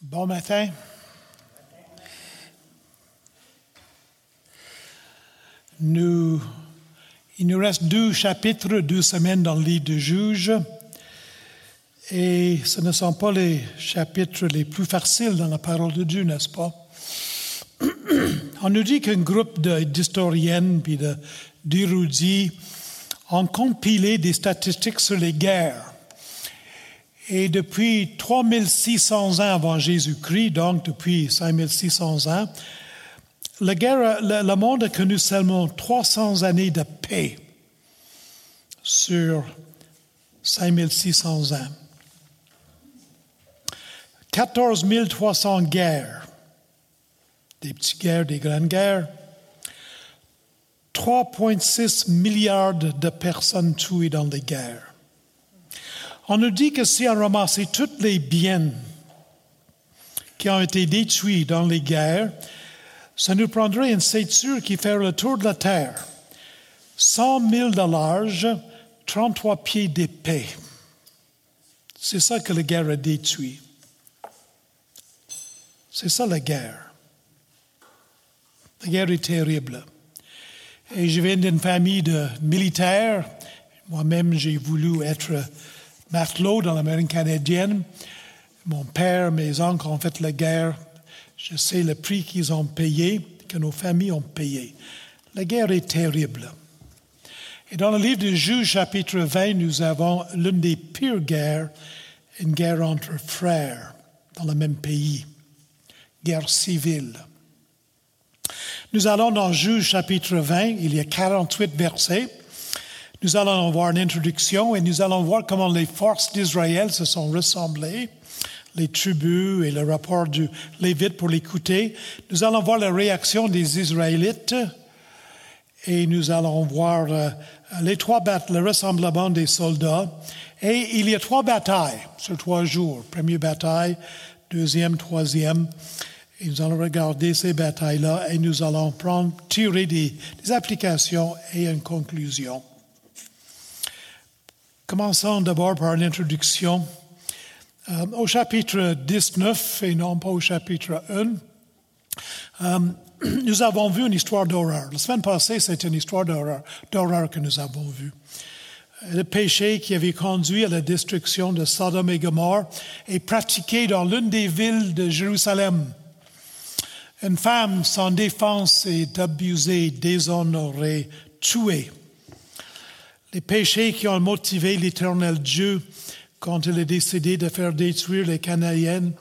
Bon matin. Il nous reste deux chapitres, deux semaines dans le livre de Juges, et ce ne sont pas les chapitres les plus faciles dans la parole de Dieu, n'est-ce pas? On nous dit qu'un groupe d'historiennes puis d'érudits ont compilé des statistiques sur les guerres. Et depuis 3600 ans avant Jésus-Christ, donc depuis 5600 ans, le, monde a connu seulement 300 années de paix sur 5600 ans. 14 300 guerres, des petites guerres, des grandes guerres. 3,6 milliards de personnes tuées dans les guerres. On nous dit que si on ramassait tous les biens qui ont été détruits dans les guerres, ça nous prendrait une ceinture qui fait le tour de la Terre. 100 000 de large, 33 pieds d'épais. C'est ça que la guerre a détruit. C'est ça la guerre. La guerre est terrible. Et je viens d'une famille de militaires. Moi-même, j'ai voulu être matelot dans la marine canadienne. Mon père, mes oncles ont fait la guerre. Je sais le prix qu'ils ont payé, que nos familles ont payé. La guerre est terrible. Et dans le livre de Juges, chapitre 20, nous avons l'une des pires guerres, une guerre entre frères dans le même pays, guerre civile. Nous allons dans Juges, chapitre 20, il y a 48 versets. Nous allons voir une introduction et nous allons voir comment les forces d'Israël se sont ressemblées, les tribus et le rapport du Lévite pour l'écouter. Nous allons voir la réaction des Israélites et nous allons voir euh, les trois le rassemblement des soldats. Et il y a trois batailles sur trois jours. Première bataille, deuxième, troisième. Et nous allons regarder ces batailles-là et nous allons prendre, tirer des, des applications et une conclusion. Commençons d'abord par l'introduction. Euh, au chapitre 19 et non pas au chapitre 1, euh, nous avons vu une histoire d'horreur. La semaine passée, c'était une histoire d'horreur que nous avons vue. Le péché qui avait conduit à la destruction de Sodome et Gomorre est pratiqué dans l'une des villes de Jérusalem. Une femme sans défense est abusée, déshonorée, tuée. Les péchés qui ont motivé l'éternel Dieu quand il a décidé de faire détruire les Cananéennes,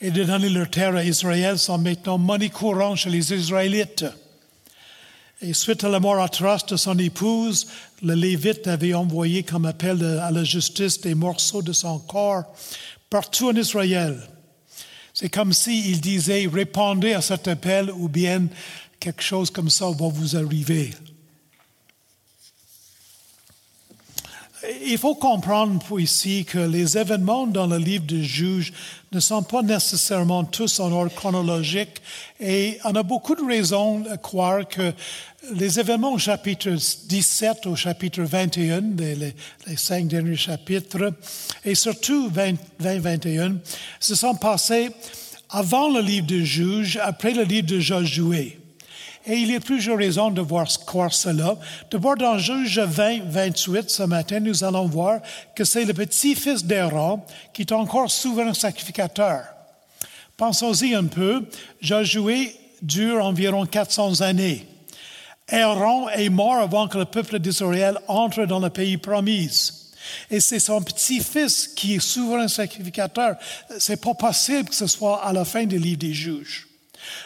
et de donner leur terre à Israël sont maintenant monnaie courante chez les Israélites. Et suite à la mort atroce de son épouse, le Lévite avait envoyé comme appel à la justice des morceaux de son corps partout en Israël. C'est comme s'il disait, répondez à cet appel ou bien quelque chose comme ça va vous arriver. Il faut comprendre ici que les événements dans le livre de Juges ne sont pas nécessairement tous en ordre chronologique et on a beaucoup de raisons de croire que les événements au chapitre 17 au chapitre 21, les, les, les cinq derniers chapitres, et surtout 20-21, se sont passés avant le livre de Juges, après le livre de Josué. Et il a plusieurs raisons de voir, croire cela. D'abord, dans Juge 20, 28, ce matin, nous allons voir que c'est le petit-fils d'Aaron qui est encore souverain sacrificateur. Pensons-y un peu. Josué dure environ 400 années. Aaron est mort avant que le peuple d'Israël entre dans le pays promis. Et c'est son petit-fils qui est souverain sacrificateur. C'est pas possible que ce soit à la fin des livres des juges.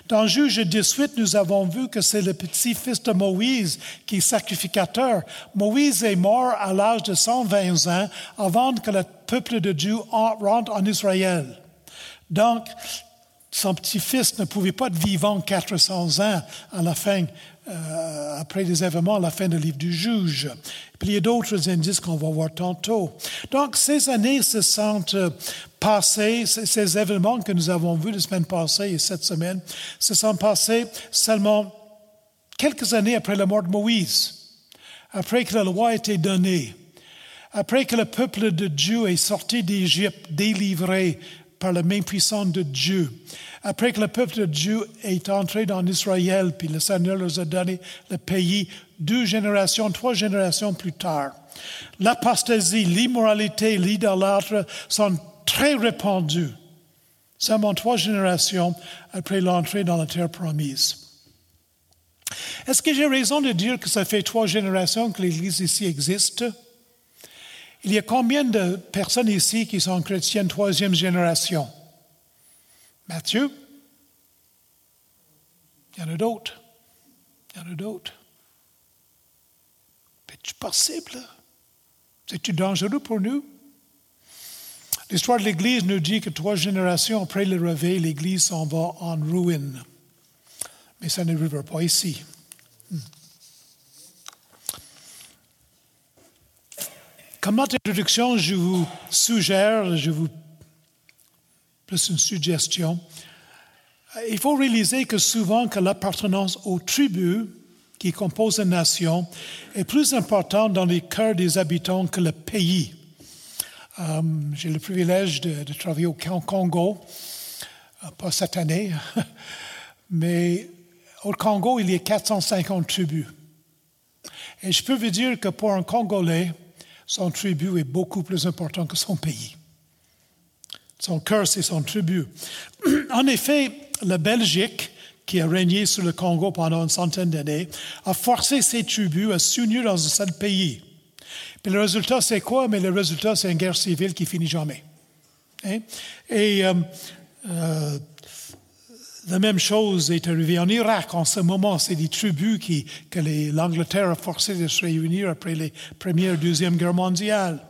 Dans Juge 18, nous avons vu que c'est le petit-fils de Moïse qui est sacrificateur. Moïse est mort à l'âge de 120 ans avant que le peuple de Dieu rentre en Israël. Donc, son petit-fils ne pouvait pas être vivant 400 ans à la fin, euh, après les événements, à la fin du livre du juge. Puis il y a d'autres indices qu'on va voir tantôt. Donc, ces années se sont euh, passées, ces événements que nous avons vus la semaine passée et cette semaine, se sont passés seulement quelques années après la mort de Moïse, après que la loi a été donnée, après que le peuple de Dieu est sorti d'Égypte, délivré par la main puissante de Dieu. Après que le peuple de Dieu est entré dans Israël, puis le Seigneur leur a donné le pays deux générations, trois générations plus tard. L'apostasie, l'immoralité, l'idolâtre sont très répandus. Seulement trois générations après l'entrée dans la terre promise. Est-ce que j'ai raison de dire que ça fait trois générations que l'Église ici existe? Il y a combien de personnes ici qui sont chrétiennes troisième génération? Mathieu? Il y en a d'autres. Il y en a d'autres. C'est-tu possible? C'est-tu dangereux pour nous? L'histoire de l'Église nous dit que trois générations après le réveil, l'Église s'en va en ruine. Mais ça n'arrivera pas ici. Comme introduction, je vous suggère, je vous plus une suggestion. Il faut réaliser que souvent que l'appartenance aux tribus qui composent une nation est plus importante dans les cœurs des habitants que le pays. Euh, j'ai le privilège de, travailler au Congo, euh, pas cette année, mais au Congo, il y a 450 tribus. Et je peux vous dire que pour un Congolais, son tribu est beaucoup plus important que son pays. Son cœur, c'est son tribu. En effet, la Belgique, qui a régné sur le Congo pendant une centaine d'années, a forcé ses tribus à s'unir dans un seul pays. Puis le résultat, c'est quoi? Mais le résultat, c'est une guerre civile qui finit jamais. Hein? Et euh, euh, la même chose est arrivée en Irak en ce moment. C'est des tribus qui, que l'Angleterre a forcé de se réunir après les Première et Deuxième Guerre mondiale.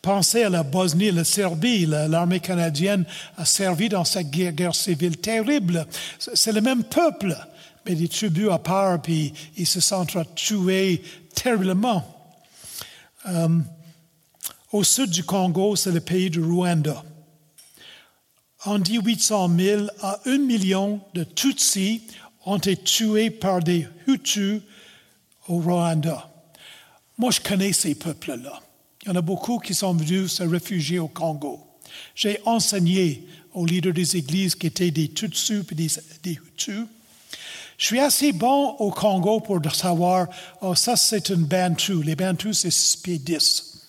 Pensez à la Bosnie, la Serbie. L'armée canadienne a servi dans cette guerre, civile terrible. C'est le même peuple, mais des tribus à part, puis ils se sont tués terriblement. Euh, au sud du Congo, c'est le pays du Rwanda. En dit 800 000 à 1 million de Tutsis ont été tués par des Hutus au Rwanda. Moi, je connais ces peuples-là. Il y en a beaucoup qui sont venus se réfugier au Congo. J'ai enseigné aux leaders des églises qui étaient des Tutsus et des, Hutus. Je suis assez bon au Congo pour savoir, oh, ça c'est une Bantu. Les Bantus, c'est 6 pieds 10.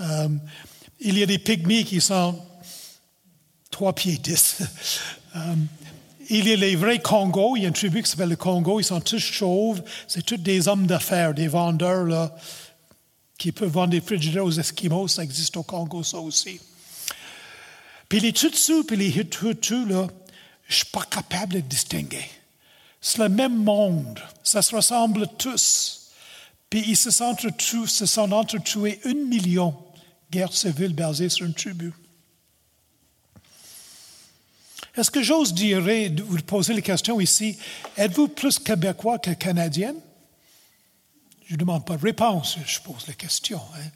Euh, il y a des pygmies qui sont 3 pieds 10. Euh, il a les vrais Congos. Il y a une tribu qui s'appelle le Congo. Ils sont tous chauves. C'est tous des hommes d'affaires, des vendeurs, qui peuvent vendre des frigidaires aux Esquimaux, ça existe au Congo, ça aussi. Puis les Tutsus puis les Hutus, je ne suis pas capable de distinguer. C'est le même monde, ça se ressemble tous. Puis ils se sont, se sont entretués un million guerre civile basée sur une tribu. Est-ce que j'ose dire, vous poser la question ici, êtes-vous plus québécois que canadien? Je ne demande pas de réponse, je pose la question. Hein.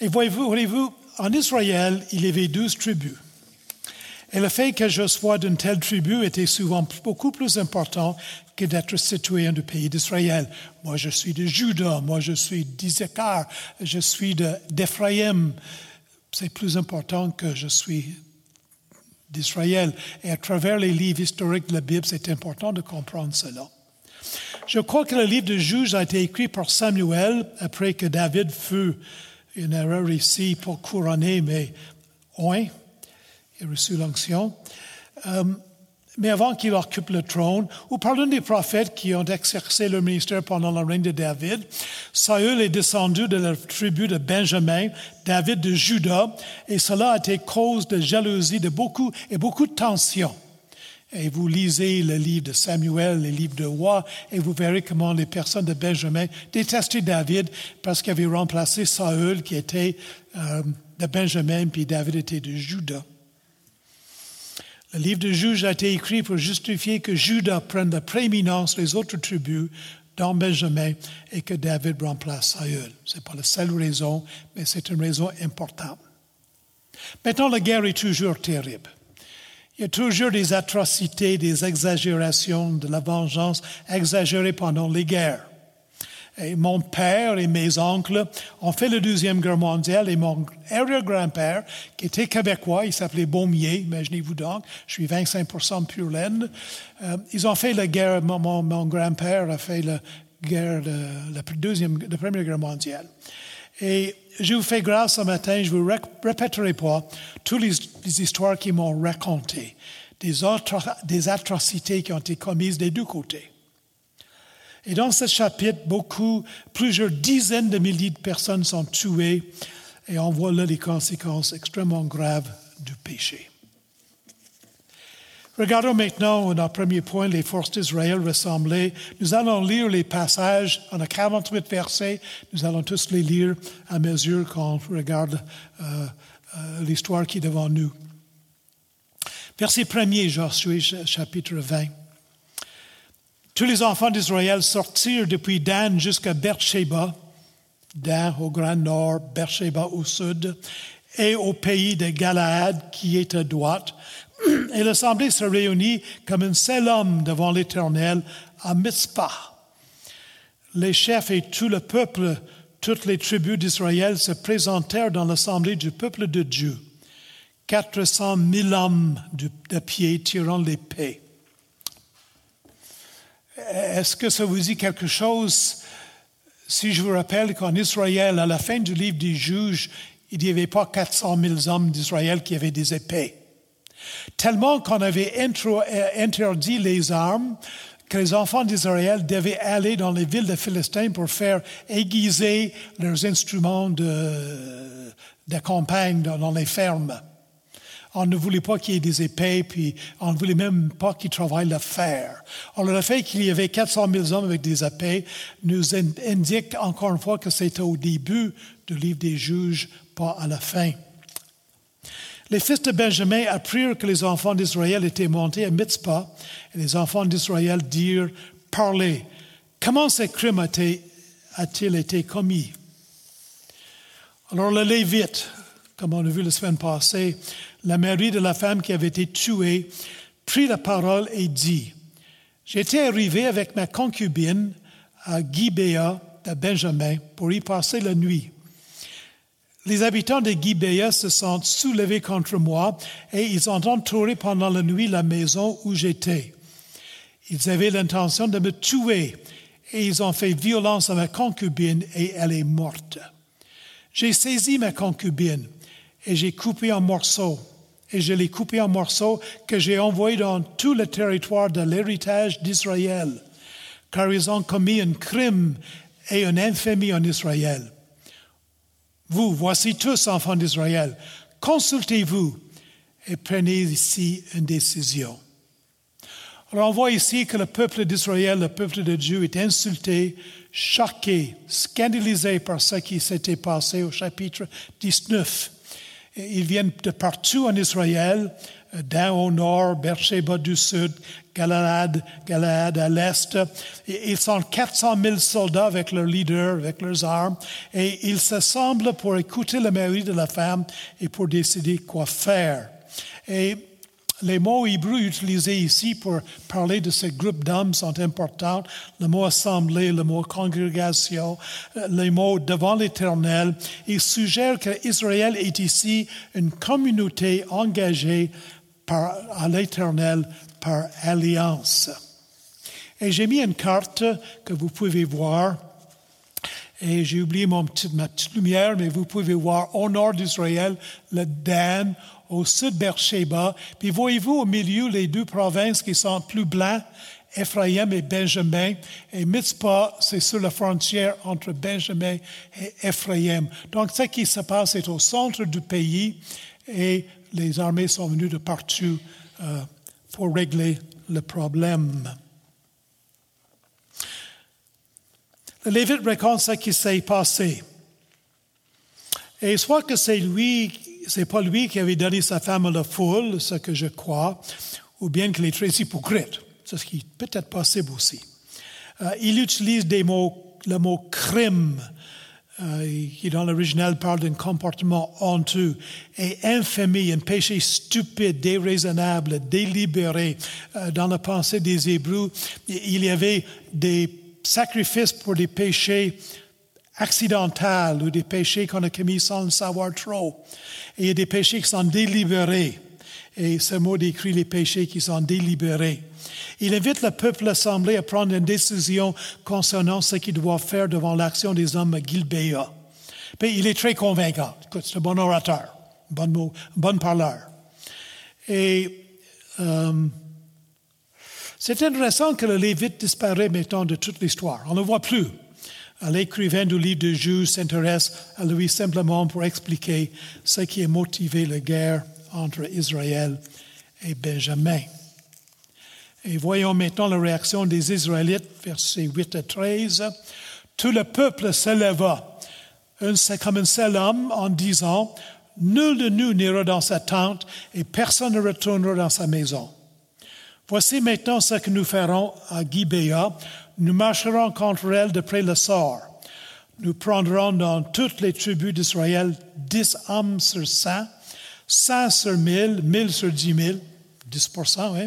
Et voyez-vous, en Israël, il y avait douze tribus. Et le fait que je sois d'une telle tribu était souvent beaucoup plus important que d'être citoyen du pays d'Israël. Moi, je suis de Juda, moi, je suis d'Isaacar, je suis d'Ephraïm. C'est plus important que je suis d'Israël. Et à travers les livres historiques de la Bible, c'est important de comprendre cela. Je crois que le livre de Juges a été écrit par Samuel après que David fut, une erreur ici pour couronner, mais oui, il a reçu l'onction. Euh, mais avant qu'il occupe le trône, ou par l'un des prophètes qui ont exercé leur ministère pendant la règne de David, Saül est descendu de la tribu de Benjamin, David de Juda, et cela a été cause de jalousie de beaucoup et beaucoup de tensions. Et vous lisez le livre de Samuel, les livres de rois, et vous verrez comment les personnes de Benjamin détestaient David parce qu'il avait remplacé Saül qui était euh, de Benjamin, puis David était de Juda. Le livre de Juges a été écrit pour justifier que Juda prenne la prééminence des autres tribus dans Benjamin et que David remplace Saül. Ce n'est pas la seule raison, mais c'est une raison importante. Maintenant, la guerre est toujours terrible. Il y a toujours des atrocités, des exagérations, de la vengeance exagérée pendant les guerres. Et mon père et mes oncles ont fait la Deuxième Guerre mondiale et mon arrière-grand-père, qui était québécois, il s'appelait Baumier, imaginez-vous donc, je suis 25 pure laine, euh, ils ont fait la guerre, mon, mon grand-père a fait la guerre, de, la, deuxième, la Première Guerre mondiale. Et je vous fais grâce ce matin, je ne vous répéterai pas toutes les, histoires qu'ils m'ont racontées, des atrocités qui ont été commises des deux côtés. Et dans ce chapitre, beaucoup, plusieurs dizaines de milliers de personnes sont tuées et on voit là les conséquences extrêmement graves du péché. Regardons maintenant notre premier point, les forces d'Israël ressemblées. Nous allons lire les passages, on a 48 versets, nous allons tous les lire à mesure qu'on regarde euh, euh, l'histoire qui est devant nous. Verset 1er, Josué chapitre 20. Tous les enfants d'Israël sortirent depuis Dan jusqu'à Beersheba, Dan au grand nord, Beersheba au sud, et au pays de Galaad qui est à droite. Et l'assemblée se réunit comme un seul homme devant l'Éternel à Mitzpah. Les chefs et tout le peuple, toutes les tribus d'Israël se présentèrent dans l'assemblée du peuple de Dieu. 400 000 hommes de pied tirant l'épée. Est-ce que ça vous dit quelque chose? Si je vous rappelle qu'en Israël, à la fin du livre des juges, il n'y avait pas 400 000 hommes d'Israël qui avaient des épées. Tellement qu'on avait euh, interdit les armes que les enfants d'Israël devaient aller dans les villes de Philistins pour faire aiguiser leurs instruments de, de campagne dans les fermes. On ne voulait pas qu'il y ait des épées, puis on ne voulait même pas qu'ils travaillent le fer. Alors, le fait qu'il y avait 400 000 hommes avec des épées nous indique encore une fois que c'était au début du livre des juges, pas à la fin. Les fils de Benjamin apprirent que les enfants d'Israël étaient montés à Mitzpah, et les enfants d'Israël dirent, parlez, comment ce crime a-t-il été commis? Alors le Lévite, comme on a vu la semaine passée, la mari de la femme qui avait été tuée, prit la parole et dit, J'étais arrivé avec ma concubine à Gibea de Benjamin pour y passer la nuit. Les habitants de Gibea se sont soulevés contre moi et ils ont entouré pendant la nuit la maison où j'étais. Ils avaient l'intention de me tuer et ils ont fait violence à ma concubine et elle est morte. J'ai saisi ma concubine et j'ai coupé en morceaux et je l'ai coupé en morceaux que j'ai envoyé dans tout le territoire de l'héritage d'Israël, car ils ont commis un crime et une infamie en Israël. Vous, voici tous enfants d'Israël, consultez-vous et prenez ici une décision. Alors on voit ici que le peuple d'Israël, le peuple de Dieu, est insulté, choqué, scandalisé par ce qui s'était passé au chapitre 19. Ils viennent de partout en Israël, euh, d'un au nord, Beersheba du sud, Galaad, Galaad à l'est. Ils sont 400 000 soldats avec leurs leaders, avec leurs armes, et ils s'assemblent pour écouter le mari de la femme et pour décider quoi faire. Et les mots hébreux utilisés ici pour parler de ce groupe d'hommes sont importants. Le mot assemblée, le mot congrégation, euh, les mots devant l'Éternel. Il suggère qu'Israël est ici une communauté engagée par, à l'Éternel par alliance. Et j'ai mis une carte que vous pouvez voir. Et j'ai oublié mon ma petite lumière, mais vous pouvez voir au nord d'Israël le Dan, au sud Beersheba. Puis voyez-vous au milieu les deux provinces qui sont plus blancs, Ephraim et Benjamin. Et Mitzpah, c'est sur la frontière entre Benjamin et Ephraim. Donc ce qui se passe est au centre du pays et les armées sont venues de partout euh, pour régler le problème. Le Lévite raconte ce qui s'est passé. Et soit que c'est lui c'est pas lui qui avait donné sa femme à la foule, ce que je crois, ou bien qu'il est très hypocrite, ce qui peut-être possible aussi. Euh, il utilise des mots, le mot crime, euh, qui dans l'original parle d'un comportement honteux, et infamie, un péché stupide, déraisonnable, délibéré. Euh, dans la pensée des Hébreux, il y avait des sacrifices pour des péchés accidentels ou des péchés qu'on a commis sans le savoir trop. Et il y a des péchés qui sont délibérés. Et ce mot décrit les péchés qui sont délibérés. Il invite le peuple assemblé à prendre une décision concernant ce qu'il doit faire devant l'action des hommes à Gilbéa. Puis il est très convaincant. c'est un bon orateur, bon, mot, bon parleur. Et euh, c'est intéressant que le Lévite disparaît maintenant de toute l'histoire. On ne le voit plus. L'écrivain du livre de Juges s'intéresse à lui simplement pour expliquer ce qui a motivé la guerre entre Israël et Benjamin. Et voyons maintenant la réaction des Israélites, versets 8 à 13. Tout le peuple s'éleva, comme un seul homme, en disant, Nul de nous n'ira dans sa tente et personne ne retournera dans sa maison. Voici maintenant ce que nous ferons à Gibéa. Nous marcherons contre elle de près le sort. Nous prendrons dans toutes les tribus d'Israël dix hommes sur cent, cent sur mille, mille sur dix mille, 10 oui.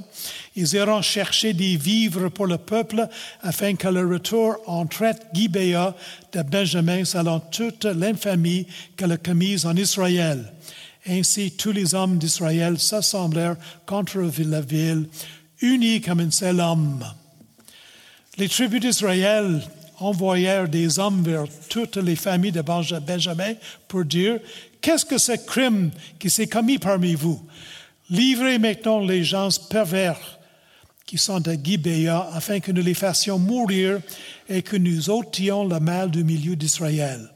Ils iront chercher des vivres pour le peuple afin que le retour en traite Gibéa de Benjamin selon toute l'infamie qu'elle a commise en Israël. Ainsi, tous les hommes d'Israël s'assemblèrent contre la ville unis comme un seul homme. Les tribus d'Israël envoyèrent des hommes vers toutes les familles de Benjamin pour dire, qu'est-ce que ce crime qui s'est commis parmi vous? Livrez maintenant les gens pervers qui sont à Gibéa afin que nous les fassions mourir et que nous ôtions le mal du milieu d'Israël.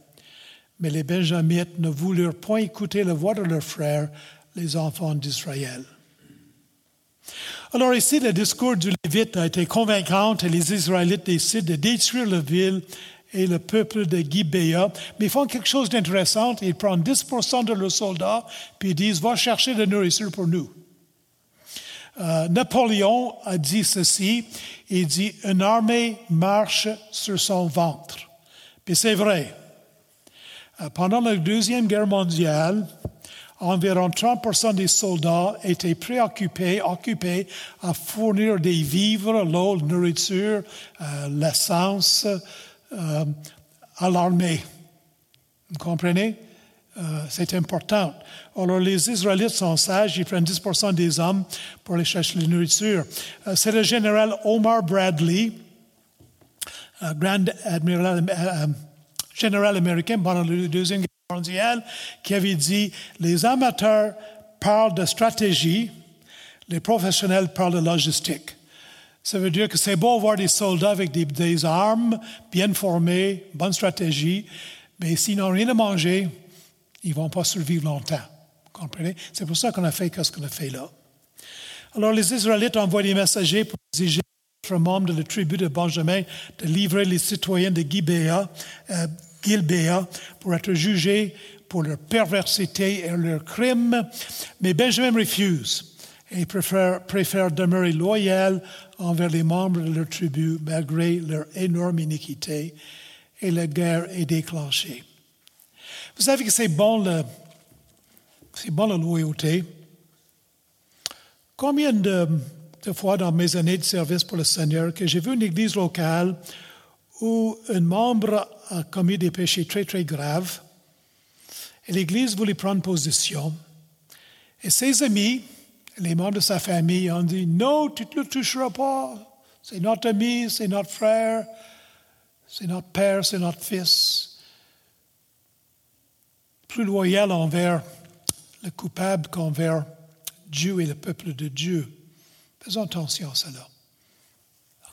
Mais les Benjamites ne voulurent point écouter la voix de leurs frères, les enfants d'Israël. Alors ici, le discours du Lévite a été convaincant et les Israélites décident de détruire la ville et le peuple de Gibéa. Mais ils font quelque chose d'intéressant. Ils prennent 10% de leurs soldats, puis ils disent, va chercher de la nourriture pour nous. Euh, Napoléon a dit ceci, il dit, une armée marche sur son ventre. Puis c'est vrai. Euh, pendant la Deuxième Guerre mondiale, environ 30% des soldats étaient préoccupés, occupés à fournir des vivres, l'eau, la nourriture, euh, l'essence euh, à l'armée. Vous comprenez? Euh, c'est important. Alors, les Israélites sont sages, ils prennent 10 des hommes pour aller chercher la nourriture. c'est le général Omar Bradley, grand admiral, général américain pendant la Deuxième Guerre qui avait dit les amateurs parlent de stratégie, les professionnels parlent de logistique. Ça veut dire que c'est beau voir des soldats avec des, armes bien formés, bonne stratégie, mais s'ils n'ont rien à manger, ils ne vont pas survivre longtemps. Vous comprenez? C'est pour ça qu'on a fait ce qu'on a fait là. Alors les Israélites envoient des messagers pour exiger membres de la tribu de Benjamin de livrer les citoyens de Gibéa, euh, Gilbéa pour être jugés pour leur perversité et leur crime, mais Benjamin refuse et préfère, préfère demeurer loyal envers les membres de leur tribu malgré leur énorme iniquité et la guerre est déclenchée. Vous savez que c'est bon, bon la loyauté. Combien de, fois dans mes années de service pour le Seigneur que j'ai vu une église locale où un membre a commis des péchés très, très graves. Et l'Église voulait prendre position. Et ses amis, les membres de sa famille, ont dit Non, tu ne le toucheras pas. C'est notre ami, c'est notre frère, c'est notre père, c'est notre fils. Plus loyal envers le coupable qu'envers Dieu et le peuple de Dieu. Faisons attention à cela.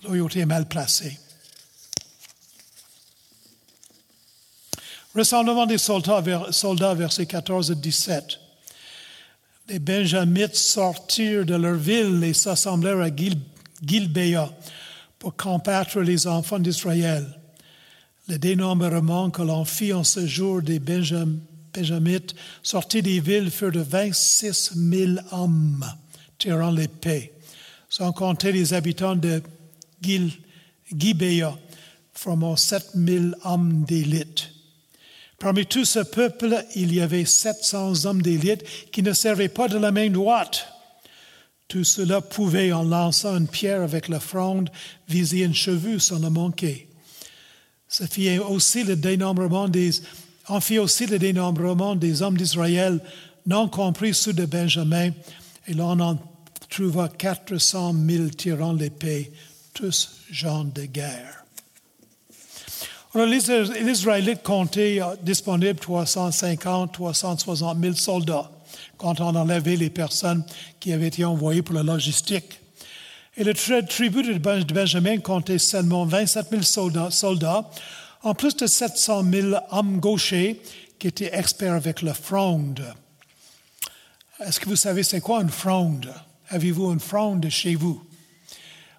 La loyauté est mal placée. Rassemblement des soldats, soldats, versets 14 et 17. Les Benjamites sortirent de leur ville et s'assemblèrent à Gilbéa pour combattre les enfants d'Israël. Le dénombrement que l'on fit en ce jour des Benjamites sortis des villes furent de 26 000 hommes tirant l'épée, sans compter les habitants de Gibéa, formant 7 000 hommes d'élite. Parmi tout ce peuple, il y avait 700 hommes d'élite qui ne servaient pas de la main droite. Tout cela pouvait, en lançant une pierre avec la fronde, viser une cheveux sans le manquer. Ça fit aussi le dénombrement des, en fit aussi le dénombrement des hommes d'Israël, non compris ceux de Benjamin, et l'on en trouva 400 000 tirant l'épée, tous gens de guerre. Alors, les, Israélites comptaient euh, disponibles 350, 360 000 soldats quand on enlevait les personnes qui avaient été envoyées pour la logistique. Et le tribu de Benjamin comptait seulement 27 000 soldats, soldats, en plus de 700 000 hommes gauchers qui étaient experts avec la fronde. Est-ce que vous savez c'est quoi une fronde? Avez-vous une fronde chez vous?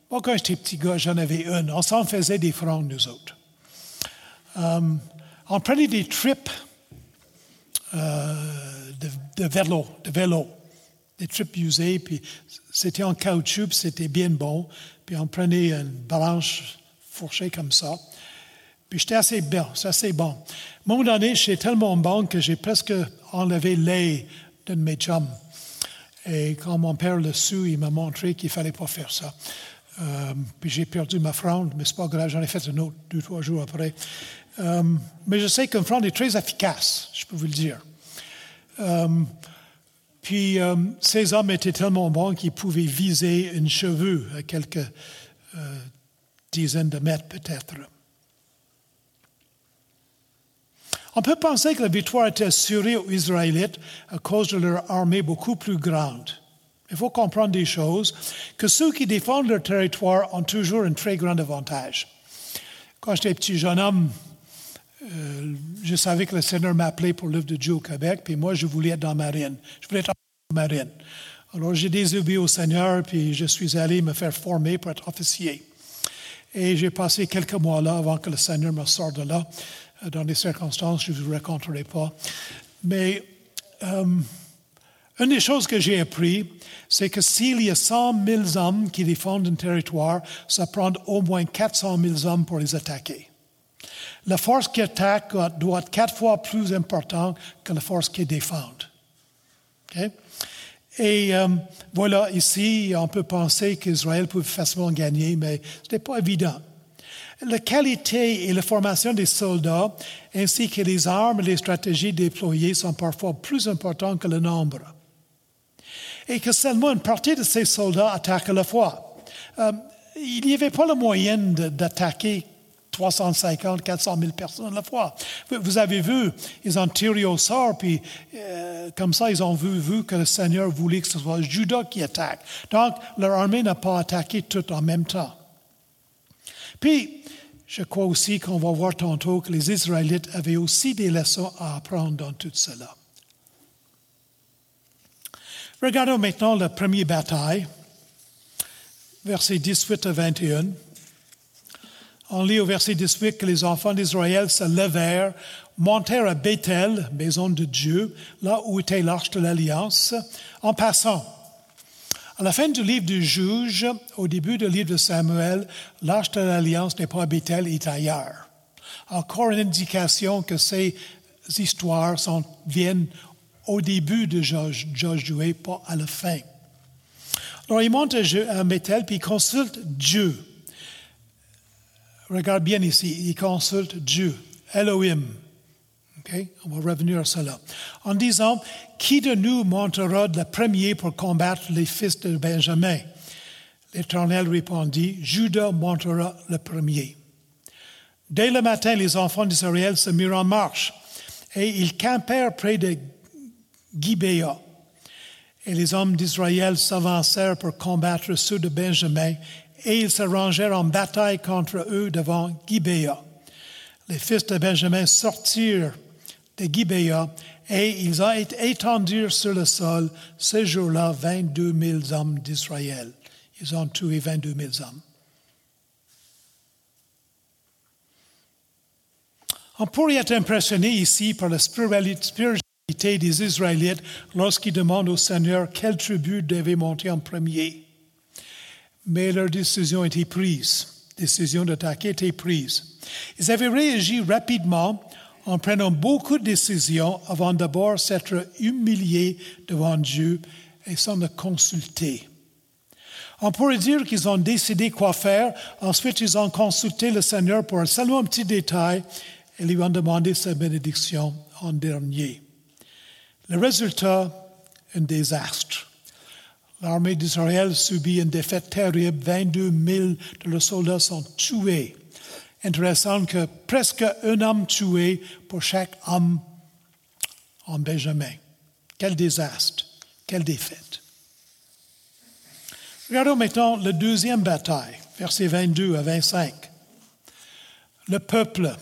Moi, quand j'étais petit gars, j'en avais une. On s'en faisait des frondes, nous autres. Euh, on prenait des trips euh, de, vélo, de vélo, des trips usés, puis c'était en caoutchouc, c'était bien bon. Puis on prenait une branche fourchée comme ça. Puis j'étais assez bien, c'est assez bon. À un moment donné, j'étais tellement bon que j'ai presque enlevé l'œil de mes chums. Et quand mon père le su, il m'a montré qu'il ne fallait pas faire ça. Euh, puis j'ai perdu ma fronde, mais ce n'est pas grave, j'en ai fait une autre deux, trois jours après. Euh, mais je sais qu'une fronde est très efficace, je peux vous le dire. Euh, puis ces hommes étaient tellement bons qu'ils pouvaient viser une cheveux à quelques dizaines de mètres peut-être. On peut penser que la victoire était assurée aux Israélites à cause de leur armée beaucoup plus grande. Il faut comprendre des choses, que ceux qui défendent leur territoire ont toujours un très grand avantage. Quand j'étais petit jeune homme, euh, je savais que le Seigneur m'appelait pour l'œuvre de Dieu au Québec, puis moi, je voulais être dans la marine. Je voulais être la marine. Alors, j'ai désobéi au Seigneur, puis je suis allé me faire former pour être officier. Et j'ai passé quelques mois là avant que le Seigneur me sorte de là, euh, dans des circonstances je ne vous raconterai pas. Mais euh, une des choses que j'ai appris, c'est que s'il y a 100 000 hommes qui défendent un territoire, ça prend au moins 400 000 hommes pour les attaquer. La force qui attaque doit être quatre fois plus importante que la force qui défend. Et euh, voilà, ici, on peut penser qu'Israël peut facilement gagner, mais ce n'est pas évident. La qualité et la formation des soldats, ainsi que les armes et les stratégies déployées, sont parfois plus importantes que le nombre et que seulement une partie de ces soldats attaquent à la fois. Euh, il n'y avait pas le moyen d'attaquer 350, 400 000 personnes à la fois. Vous avez vu, ils ont tiré au sort, puis euh, comme ça, ils ont vu, vu, que le Seigneur voulait que ce soit Judas qui attaque. Donc, leur armée n'a pas attaqué tout en même temps. Puis, je crois aussi qu'on va voir tantôt que les Israélites avaient aussi des leçons à apprendre dans tout cela. Regardons maintenant la première bataille, versets 18 à 21. On lit au verset 18 que les enfants d'Israël se levèrent, montèrent à Bethel, maison de Dieu, là où était l'arche de l'Alliance, en passant. À la fin du livre du Juge, au début du livre de Samuel, l'arche de l'Alliance n'est pas à Bethel, il est ailleurs. Encore une indication que ces histoires sont, viennent au début de Josué, pas à la fin. Alors, il monte à Bethel, puis il consulte Dieu. Regarde bien ici, il consulte Dieu, Elohim. On va revenir à cela. En disant, qui de nous montera le premier pour combattre les fils de Benjamin? L'Éternel répondit, Judas montera le premier. Dès le matin, les enfants d'Israël se mirent en marche et ils campèrent près de Gibéa. Et les hommes d'Israël s'avancèrent pour combattre ceux de Benjamin, et ils se rangèrent en bataille contre eux devant Gibéa. Les fils de Benjamin sortirent de Gibéa, et ils étendus sur le sol ce jour-là 22 000 hommes d'Israël. Ils ont tué 22 000 hommes. On pourrait être impressionné ici par la spiritualité des Israélites lorsqu'ils demandent au Seigneur quelle tribu devait monter en premier. Mais leur décision était prise. Décision d'attaquer était prise. Ils avaient réagi rapidement en prenant beaucoup de décisions avant d'abord s'être humiliés devant Dieu et sans le consulter. On pourrait dire qu'ils ont décidé quoi faire. Ensuite, ils ont consulté le Seigneur pour seulement un petit détail et lui ont demandé sa bénédiction en dernier. Le résultat, un désastre. L'armée d'Israël subit une défaite terrible. 22 000 de leurs soldats sont tués. Intéressant que presque un homme tué pour chaque homme en Benjamin. Quel désastre, quelle défaite. Regardons maintenant la deuxième bataille, versets 22 à 25. Le peuple,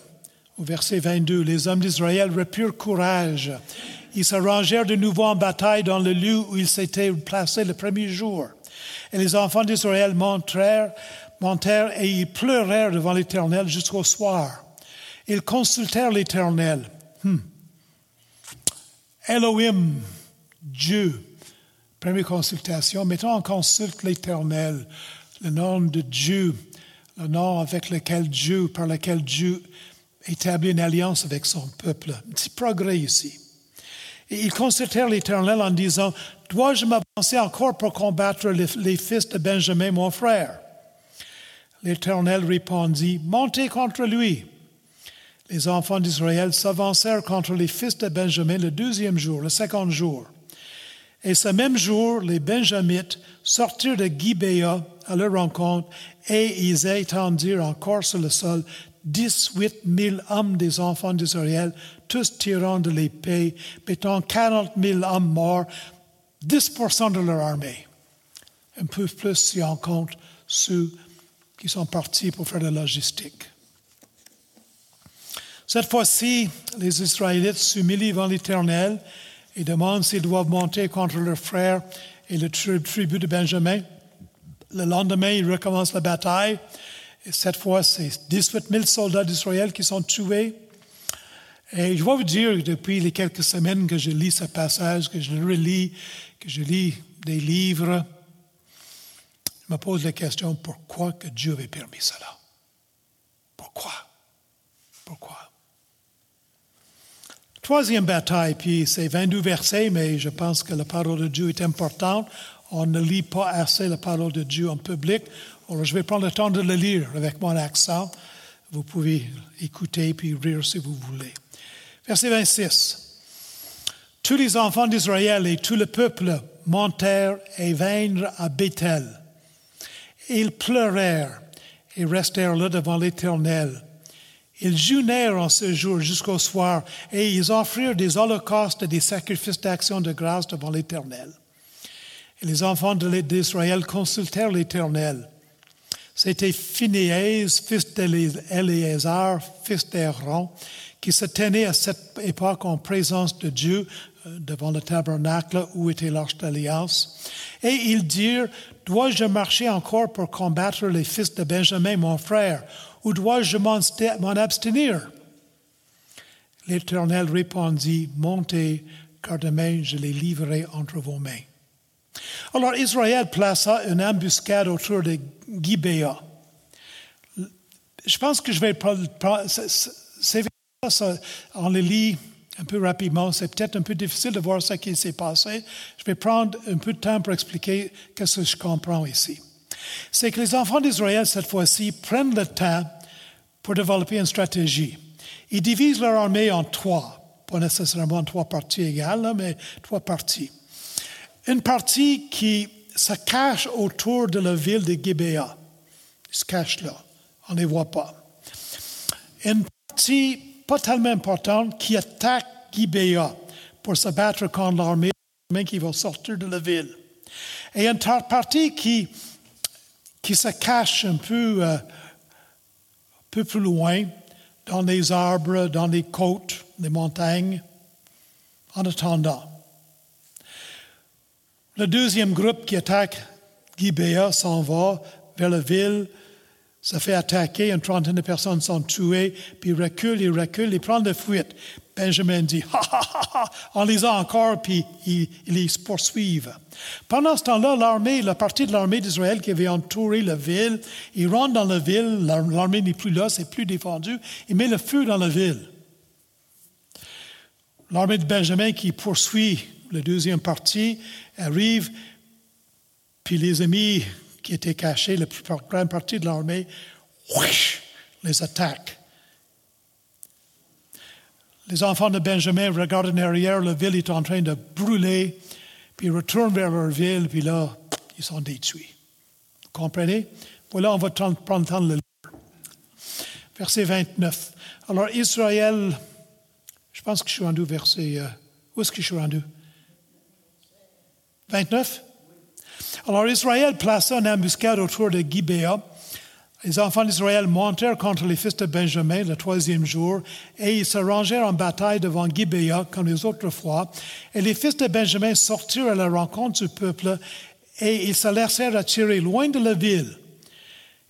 au verset 22, les hommes d'Israël repurent courage. Ils se rangèrent de nouveau en bataille dans le lieu où ils s'étaient placés le premier jour. Et les enfants d'Israël montèrent, montèrent et ils pleurèrent devant l'Éternel jusqu'au soir. Ils consultèrent l'Éternel. Hmm. Elohim, Dieu. Première consultation. Mettons en consulte l'Éternel, le nom de Dieu, le nom avec lequel Dieu, par lequel Dieu établit une alliance avec son peuple. Un petit progrès ici. Et ils consultèrent l'Éternel en disant, Dois-je m'avancer encore pour combattre les, fils de Benjamin, mon frère? L'Éternel répondit, Montez contre lui. Les enfants d'Israël s'avancèrent contre les fils de Benjamin le deuxième jour, le second jour. Et ce même jour, les Benjamites sortirent de Gibéa à leur rencontre et ils étendirent encore sur le sol 18 000 hommes des enfants d'Israël, tous tirant de l'épée, mettant 40 000 hommes morts, 10% de leur armée. Un peu plus si on compte ceux qui sont partis pour faire la logistique. Cette fois-ci, les Israélites s'humilient devant l'Éternel et demandent s'ils doivent monter contre leurs frères et le tribu de Benjamin. Le lendemain, ils recommencent la bataille. Et cette fois, c'est 18 000 soldats d'Israël qui sont tués. Et je vais vous dire, depuis les quelques semaines que je lis ce passage, que je le relis, que je lis des livres, je me pose la question, pourquoi que Dieu avait permis cela? Pourquoi? Pourquoi? Troisième bataille, puis c'est 22 versets, mais je pense que la parole de Dieu est importante. On ne lit pas assez la parole de Dieu en public. Alors, je vais prendre le temps de le lire avec mon accent. Vous pouvez écouter puis rire si vous voulez. Verset 26. Tous les enfants d'Israël et tout le peuple montèrent et vinrent à Bethel. Ils pleurèrent et restèrent là devant l'Éternel. Ils jeûnèrent en ce jour jusqu'au soir et ils offrirent des holocaustes et des sacrifices d'action de grâce devant l'Éternel. Et les enfants d'Israël consultèrent l'Éternel. C'était Phinéas, fils d'Éléazar, fils d'Aaron, qui se tenait à cette époque en présence de Dieu euh, devant le tabernacle où était l'arche d'alliance. Et ils dirent, dois-je marcher encore pour combattre les fils de Benjamin, mon frère, ou dois-je m'en abstenir? L'Éternel répondit, montez, car demain je les livrerai entre vos mains. Alors Israël plaça une embuscade autour de Gibéa. Je pense que je vais prendre, on les lit un peu rapidement. C'est peut-être un peu difficile de voir ce qui s'est passé. Je vais prendre un peu de temps pour expliquer ce que je comprends ici. C'est que les enfants d'Israël, cette fois-ci, prennent le temps pour développer une stratégie. Ils divisent leur armée en trois, pas nécessairement trois parties égales, mais trois parties. Une partie qui se cache autour de la ville de Gibea. Ils se cachent là. On ne les voit pas. Une partie pas tellement importante qui attaque Gibea pour se battre contre l'armée qui va sortir de la ville. Et une partie qui, qui se cache un peu, euh, un peu plus loin, dans les arbres, dans les côtes, les montagnes, en attendant. Le deuxième groupe qui attaque Gibea s'en va vers la ville, se fait attaquer, une trentaine de personnes sont tuées, puis recule, il recule, il prend la fuite. Benjamin dit, ha ha ha, ha on les a encore, puis ils, poursuivent. Pendant ce temps-là, l'armée, la partie de l'armée d'Israël qui avait entouré la ville, ils rentrent dans la ville, l'armée n'est plus là, c'est plus défendu, il met le feu dans la ville. L'armée de Benjamin qui poursuit la deuxième partie arrive, puis les amis qui étaient cachés, la plus grande partie de l'armée, les attaque. Les enfants de Benjamin regardent en arrière, la ville est en train de brûler, puis ils retournent vers leur ville, puis là, ils sont détruits. Vous comprenez? Voilà, on va prendre le lire. Verset 29. Alors, Israël, je pense que je suis rendu verset. Euh, où est-ce que je suis rendu? 29? Alors, Israël plaça une embuscade autour de Gibea les enfants d'Israël montèrent contre les fils de Benjamin le troisième jour, et ils se rangèrent en bataille devant Gibea comme les autres fois. Et les fils de Benjamin sortirent à la rencontre du peuple, et ils se laissèrent attirer loin de la ville.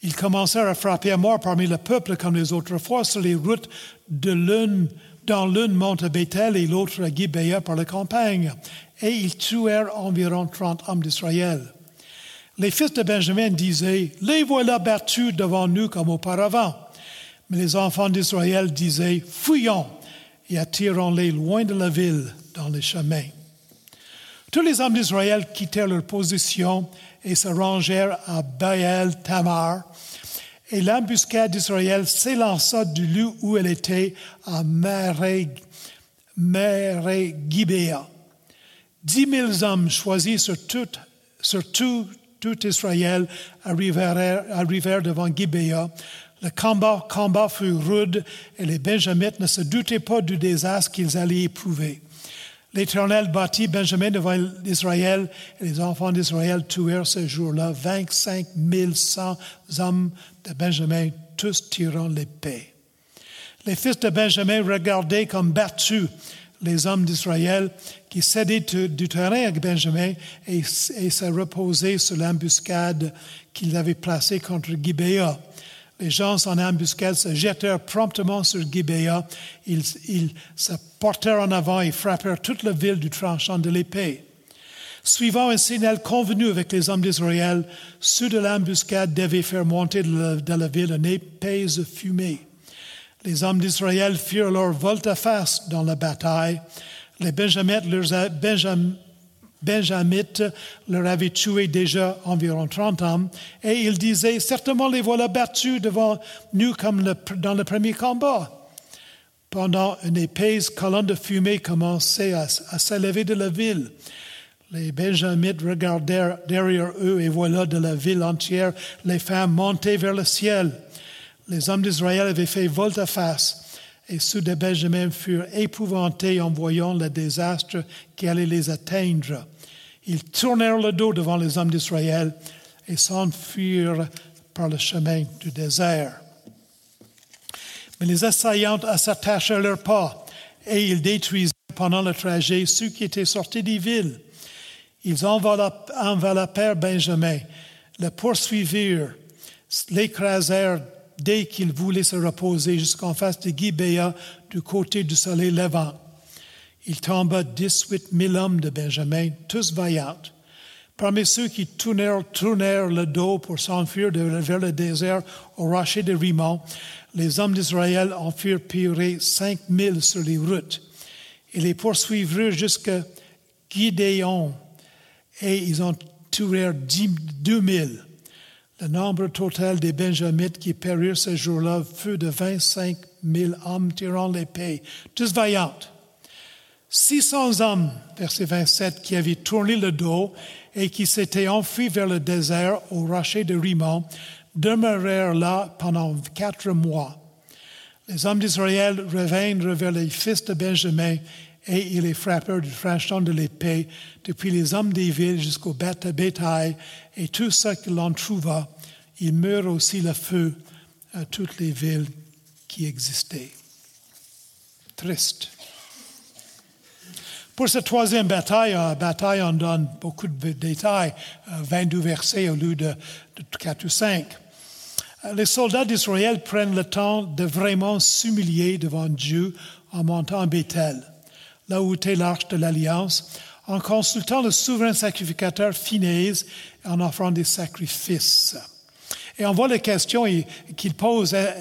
Ils commencèrent à frapper à mort parmi le peuple comme les autres fois sur les routes de l'une, dans l'une monte à Bethel et l'autre à Gibea par la campagne. Et ils tuèrent environ trente hommes d'Israël. Les fils de Benjamin disaient, Les voilà battus devant nous comme auparavant. Mais les enfants d'Israël disaient, Fuyons et attirons-les loin de la ville dans les chemins. Tous les hommes d'Israël quittèrent leur position et se rangèrent à Baal Tamar. Et l'embuscade d'Israël s'élança du lieu où elle était à Gibea. Dix mille hommes choisis sur tout, Israël arrivèrent, devant Gibea. Le combat, combat fut rude et les Benjamites ne se doutaient pas du désastre qu'ils allaient éprouver. L'Éternel bâtit Benjamin devant Israël et les enfants d'Israël tuèrent ce jour-là 25 100 hommes de Benjamin, tous tirant l'épée. Les fils de Benjamin regardaient comme battus les hommes d'Israël qui cédaient du terrain à Benjamin et, se reposaient sur l'embuscade qu'ils avaient placée contre Gibea. Les gens en embuscade se jetèrent promptement sur Gibea. Ils, ils se portèrent en avant et frappèrent toute la ville du tranchant de l'épée. Suivant un signal convenu avec les hommes d'Israël, ceux de l'embuscade devaient faire monter de la, de la ville une épaisse fumée. Les hommes d'Israël firent leur volte-face dans la bataille. Les Benjamites, leur avaient tué déjà environ 30 hommes, et ils disaient, certainement les voilà battus devant nous comme dans le premier combat. Pendant une épaisse colonne de fumée commençait à, à s'élever de la ville. Les Benjamites regardèrent derrière eux et voilà de la ville entière les femmes monter vers le ciel. Les hommes d'Israël avaient fait volte-face et ceux de Benjamin furent épouvantés en voyant le désastre qui allait les atteindre. Ils tournèrent le dos devant les hommes d'Israël et s'enfuirent par le chemin du désert. Mais les assaillants s'attachèrent leur pas et ils détruisirent pendant le trajet ceux qui étaient sortis des villes. Ils enveloppèrent Benjamin, le poursuivirent, l'écrasèrent dès qu'il voulait se reposer jusqu'en face de Gibea du côté du soleil levant. Il tomba dix-huit mille hommes de Benjamin, tous vaillants. Parmi ceux qui tournèrent, tournèrent le dos pour s'enfuir vers le désert au rocher de Rimon, les hommes d'Israël en firent pire cinq mille sur les routes. Ils les poursuivirent jusqu'à Gideon et ils en tuèrent deux mille. Le nombre total des Benjamites qui périrent ce jour-là fut de 25 000 hommes tirant l'épée, tous vaillants. 600 hommes, verset 27, qui avaient tourné le dos et qui s'étaient enfuis vers le désert au rocher de Rimon, demeurèrent là pendant quatre mois. Les hommes d'Israël revinrent vers les fils de Benjamin et les frappèrent du tranchant de l'épée, depuis les hommes des villes de bétail, et tout ce que l'on trouva. Il meurt aussi le feu à toutes les villes qui existaient. Triste. Pour cette troisième bataille, euh, bataille, on donne beaucoup de détails, 22 euh, versets au lieu de, de 4 ou 5. Euh, les soldats d'Israël prennent le temps de vraiment s'humilier devant Dieu en montant Bethel là où était l'arche de l'Alliance, en consultant le souverain sacrificateur et en offrant des sacrifices. Et on voit les questions qu'il pose. Euh,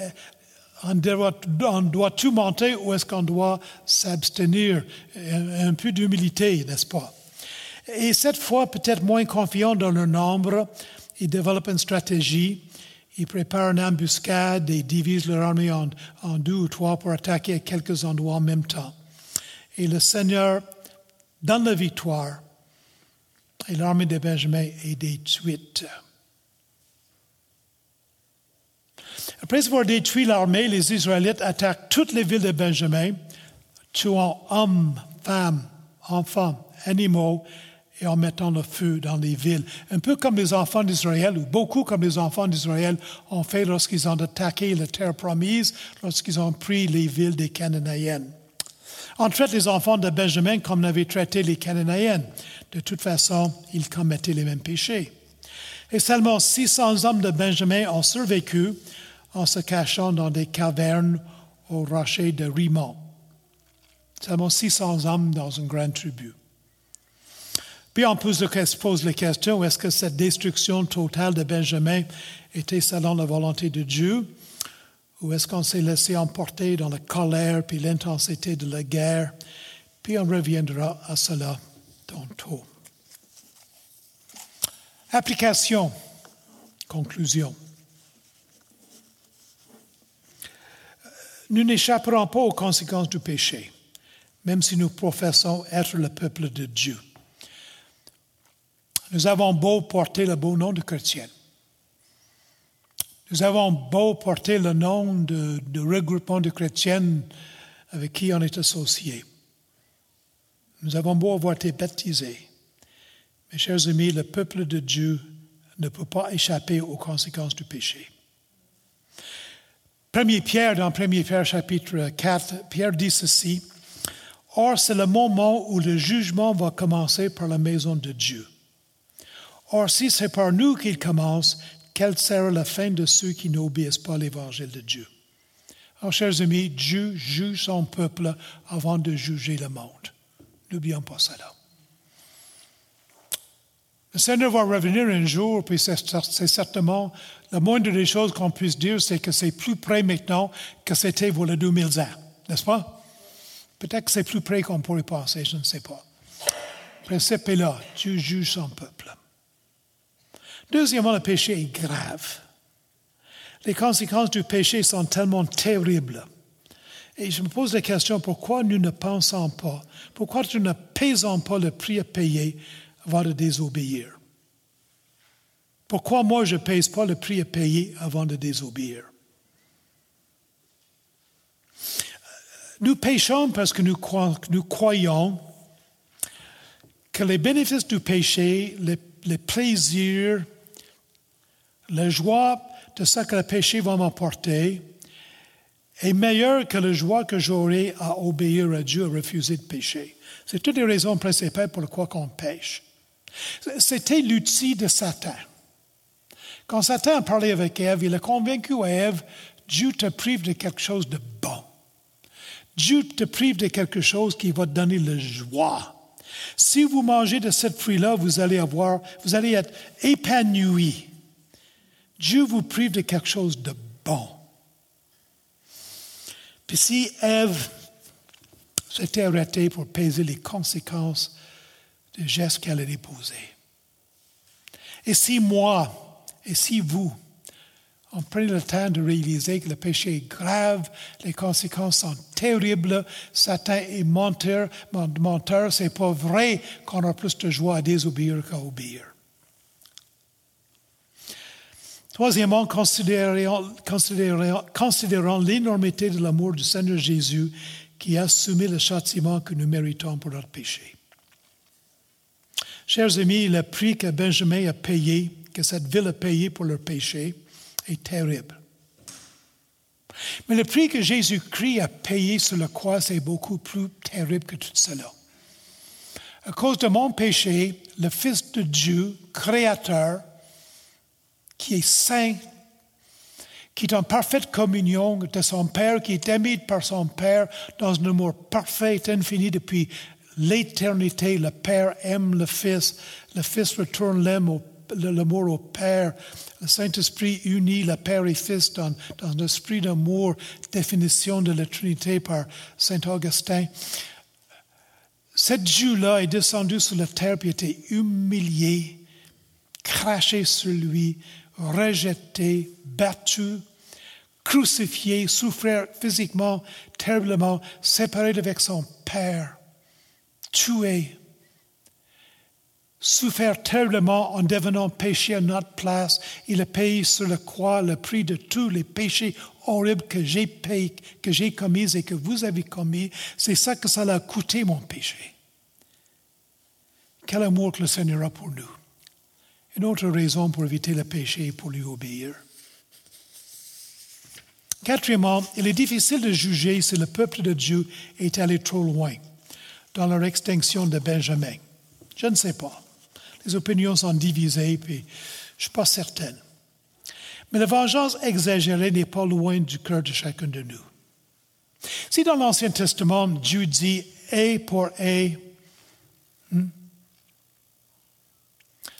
on doit, tout monter ou est-ce qu'on doit s'abstenir? Un, peu d'humilité, n'est-ce pas? Et cette fois, peut-être moins confiant dans leur nombre, il développe une stratégie, il prépare une embuscade et divise leur armée en, en deux ou trois pour attaquer à quelques endroits en même temps. Et le Seigneur donne la victoire et l'armée de Benjamin est détruite. Après avoir détruit l'armée, les Israélites attaquent toutes les villes de Benjamin, tuant hommes, femmes, enfants, animaux et en mettant le feu dans les villes. Un peu comme les enfants d'Israël, ou beaucoup comme les enfants d'Israël ont fait lorsqu'ils ont attaqué la terre promise, lorsqu'ils ont pris les villes des Cananéennes. On traite les enfants de Benjamin comme on avait traité les Cananéennes. De toute façon, ils commettaient les mêmes péchés. Et seulement 600 hommes de Benjamin ont survécu en se cachant dans des cavernes au rocher de Rimon. Seulement 600 hommes dans une grande tribu. Puis on pose la question, est-ce que cette destruction totale de Benjamin était selon la volonté de Dieu? Ou est-ce qu'on s'est laissé emporter dans la colère puis l'intensité de la guerre? Puis on reviendra à cela tantôt. Application, conclusion. Nous n'échapperons pas aux conséquences du péché, même si nous professons être le peuple de Dieu. Nous avons beau porter le beau nom de chrétien. Nous avons beau porter le nom de, regroupement de chrétiennes avec qui on est associé. Nous avons beau avoir été baptisés. Mes chers amis, le peuple de Dieu ne peut pas échapper aux conséquences du péché. Premier Pierre, dans 1 Pierre chapitre 4, Pierre dit ceci, Or c'est le moment où le jugement va commencer par la maison de Dieu. Or si c'est par nous qu'il commence, quelle sera la fin de ceux qui n'obéissent pas l'évangile de Dieu? Alors, chers amis, Dieu juge son peuple avant de juger le monde. N'oublions pas cela. Le Seigneur va revenir un jour, puis c'est certainement la moindre des choses qu'on puisse dire, c'est que c'est plus près maintenant que c'était les 2000 ans, n'est-ce pas? Peut-être que c'est plus près qu'on pourrait penser, je ne sais pas. Le principe est là, Dieu juge son peuple. Deuxièmement, le péché est grave. Les conséquences du péché sont tellement terribles. Et je me pose la question, pourquoi nous ne pensons pas, pourquoi nous ne payons pas le prix à payer avant de désobéir? Pourquoi moi je ne pèse pas le prix à payer avant de désobéir? Nous péchons parce que nous, croyons que les bénéfices du péché, les, les plaisirs, la joie de ce que le péché va m'apporter est meilleure que la joie que j'aurai à obéir à Dieu, à refuser de pécher. C'est toutes les raisons principales pour lesquelles on pêche. C'était l'outil de Satan. Quand Satan a parlé avec Ève, il a convaincu Ève, Dieu te prive de quelque chose de bon. Dieu te prive de quelque chose qui va te donner la joie. Si vous mangez de cette fruit-là, vous allez avoir, vous allez être épanoui. Dieu vous prive de quelque chose de bon. Puis si Ève s'était arrêtée pour peser les conséquences du geste qu'elle a déposé, et si moi, et si vous, on prenait le temps de réaliser que le péché est grave, les conséquences sont terribles, Satan est menteur, menteur, c'est pas vrai qu'on a plus de joie à désobéir qu'à obéir. Troisièmement, considérons, l'énormité de l'amour du Seigneur Jésus qui a assumé le châtiment que nous méritons pour notre péché. Chers amis, le prix que Benjamin a payé, que cette ville a payé pour leur péché, est terrible. Mais le prix que Jésus-Christ a payé sur la croix, c'est beaucoup plus terrible que tout cela. À cause de mon péché, le Fils de Dieu, Créateur, qui est saint, qui est en parfaite communion de son Père, qui est aimé par son Père dans un amour parfait infini depuis l'éternité. Le Père aime le Fils, le Fils retourne l'amour au Père. Le Saint-Esprit unit le Père et Fils dans, dans un esprit d'amour, définition de la Trinité par Saint Augustin. Cet Dieu-là est descendu sur la terre et été humilié craché sur lui, rejeté, battu, crucifié, souffrir physiquement, terriblement, séparé avec son Père, tué, souffert terriblement en devenant péché à notre place. Il a payé sur la croix le prix de tous les péchés horribles que j'ai payé, que j'ai commis et que vous avez commis. C'est ça que ça a coûté mon péché. Quel amour que le Seigneur a pour nous. Une autre raison pour éviter le péché et pour lui obéir. Quatrièmement, il est difficile de juger si le peuple de Dieu est allé trop loin dans leur extinction de Benjamin. Je ne sais pas. Les opinions sont divisées, puis je ne suis pas certaine. Mais la vengeance exagérée n'est pas loin du cœur de chacun de nous. Si dans l'Ancien Testament, Dieu dit A pour A, hmm,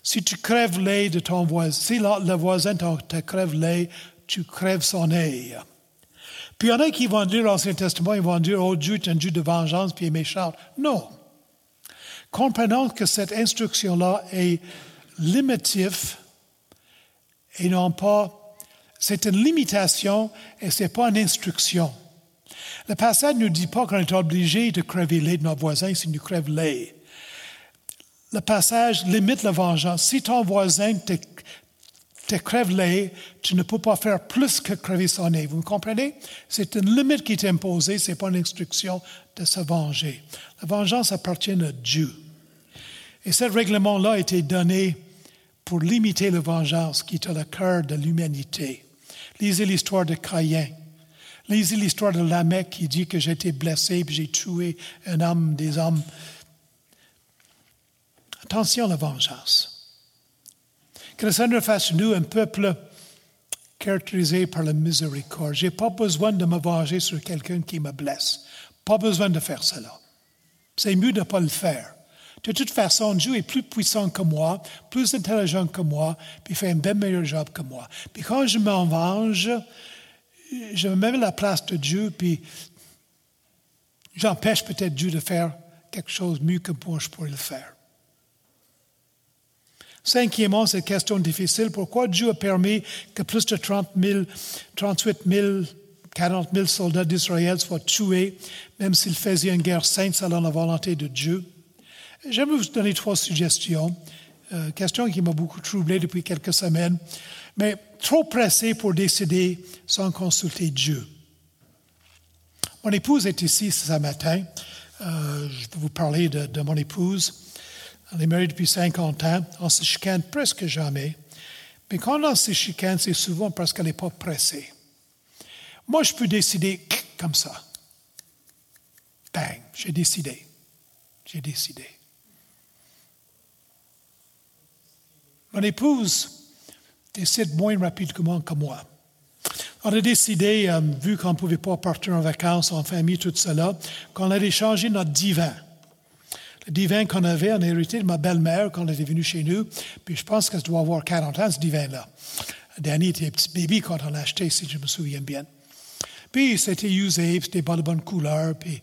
si tu crèves l'œil de ton voisin, si le voisin te crève l'œil, tu crèves son œil. Puis il y en a qui vont dire l'Ancien Testament, ils vont dire, oh Dieu est un Dieu de vengeance, puis il est méchant. Non. Comprenons que cette instruction-là est limitive et non pas, c'est une limitation et ce n'est pas une instruction. Le passage ne nous dit pas qu'on est obligé de crever l'œil de notre voisin si nous crève l'œil le passage limite la vengeance. Si ton voisin te, te crève l'œil, tu ne peux pas faire plus que crever son nez. Vous comprenez? C'est une limite qui est imposée, ce n'est pas une instruction de se venger. La vengeance appartient à Dieu. Et ce règlement-là a été donné pour limiter la vengeance qui est à le cœur de l'humanité. Lisez l'histoire de Caïn. Lisez l'histoire de Lamech qui dit que j'ai été blessé et j'ai tué un homme, des hommes Attention à la vengeance. Que le Seigneur fasse nous un peuple caractérisé par la miséricorde. Je n'ai pas besoin de me venger sur quelqu'un qui me blesse. Pas besoin de faire cela. C'est mieux de ne pas le faire. De toute façon, Dieu est plus puissant que moi, plus intelligent que moi, puis fait un bien meilleur job que moi. Puis quand je m'en venge, je me mets à la place de Dieu, puis j'empêche peut-être Dieu de faire quelque chose mieux que moi je pourrais le faire. Cinquièmement, cette question difficile, pourquoi Dieu a permis que plus de 30 000, 38 000, 40 000 soldats d'Israël soient tués, même s'ils faisaient une guerre sainte selon la volonté de Dieu? J'aimerais vous donner trois suggestions. Euh, question qui m'a beaucoup troublé depuis quelques semaines, mais trop pressé pour décider sans consulter Dieu. Mon épouse est ici ce matin. Euh, je vais vous parler de mon épouse. Elle est mariée depuis 50 ans. On se chicane presque jamais. Mais quand on se chicane, c'est souvent parce qu'elle n'est pas pressée. Moi, je peux décider comme ça. Bang, j'ai décidé. J'ai décidé. Mon épouse décide moins rapidement que moi. On a décidé, euh, vu qu'on ne pouvait pas partir en vacances en famille, tout cela, qu'on allait changer notre divan divin qu'on avait, on a hérité de ma belle-mère quand elle était venue chez nous. Puis je pense que ça doit avoir 40 ans, ce divin-là. Danny était petit bébé quand on l'a acheté, si je me souviens bien. Puis c'était usé, c'était pas de bonne couleur. Puis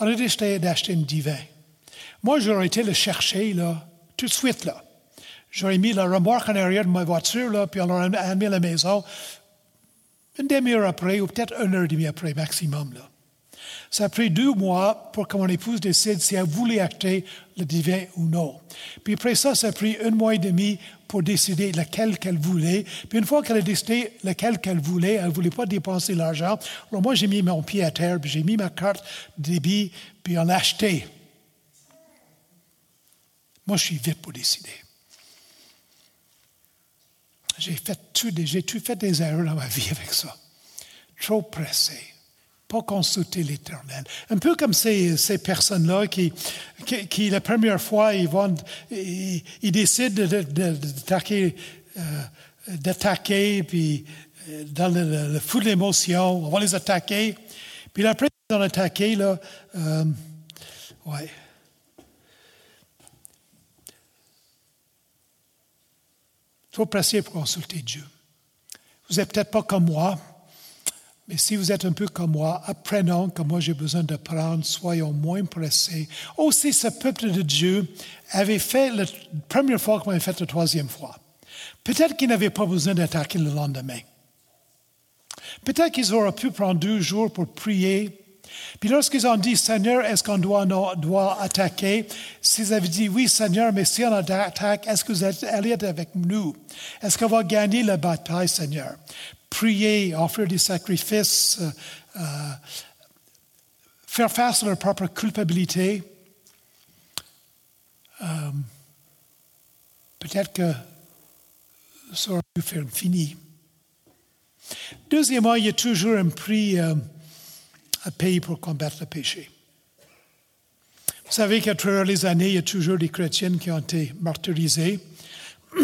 on a décidé d'acheter un divin. Moi, j'aurais été le chercher, là, tout de suite, là. J'aurais mis la remorque en arrière de ma voiture, là, puis on l'aurait amené à la maison une demi-heure après, ou peut-être une heure et demie après, maximum, là. Ça a pris deux mois pour que mon épouse décide si elle voulait acheter le divin ou non. Puis après ça, ça a pris un mois et demi pour décider lequel qu'elle voulait. Puis une fois qu'elle a décidé lequel qu'elle voulait, elle ne voulait pas dépenser l'argent. Alors moi, j'ai mis mon pied à terre, puis j'ai mis ma carte de débit, puis on l'a acheté. Moi, je suis vite pour décider. J'ai fait tout, j'ai tout fait des erreurs dans ma vie avec ça. Trop pressé pas consulter l'Éternel. Un peu comme ces, ces personnes-là qui, qui, la première fois, ils, vont, ils, décident d'attaquer, euh, d'attaquer, puis euh, dans le, fou de l'émotion, on va les attaquer. Puis après, ils ont attaqué, là, euh, ouais. Trop pressé pour consulter Dieu. Vous n'êtes peut-être pas comme moi, mais si vous êtes un peu comme moi, apprenons que moi j'ai besoin d'apprendre, soyons moins pressés. Aussi, ce peuple de Dieu avait fait la première fois qu'on avait fait la troisième fois. Peut-être qu'ils n'avaient pas besoin d'attaquer le lendemain. Peut-être qu'ils auraient pu prendre deux jours pour prier. Puis lorsqu'ils ont dit, Seigneur, est-ce qu'on doit, doit attaquer? S'ils avaient dit, oui, Seigneur, mais si on attaque, est-ce que vous allez être avec nous? Est-ce qu'on va gagner la bataille, Seigneur? Prier, offrir des sacrifices, euh, euh, faire face à leur propre culpabilité. Euh, peut-être que ça aurait pu faire fini. Deuxièmement, il y a toujours un prix à payer pour combattre le péché. Vous savez qu'à travers les années, il y a toujours des chrétiens qui ont été martyrisés.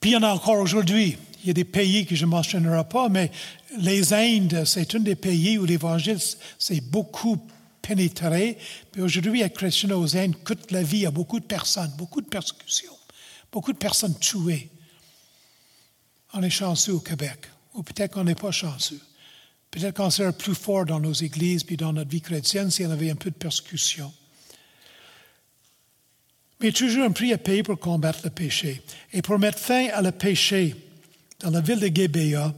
Puis il y en a encore aujourd'hui. Il y a des pays que je ne mentionnerai pas, mais les Indes, c'est un des pays où l'évangile s'est beaucoup pénétré. Puis aujourd'hui, être chrétien aux Indes coûte la vie à beaucoup de personnes, beaucoup de persécutions, beaucoup de personnes tuées. On est chanceux au Québec, ou peut-être qu'on n'est pas chanceux. Peut-être qu'on serait plus fort dans nos églises puis dans notre vie chrétienne s'il y avait un peu de persécution. Mais toujours un prix à payer pour combattre le péché. Et pour mettre fin à le péché dans la ville de Gébéa,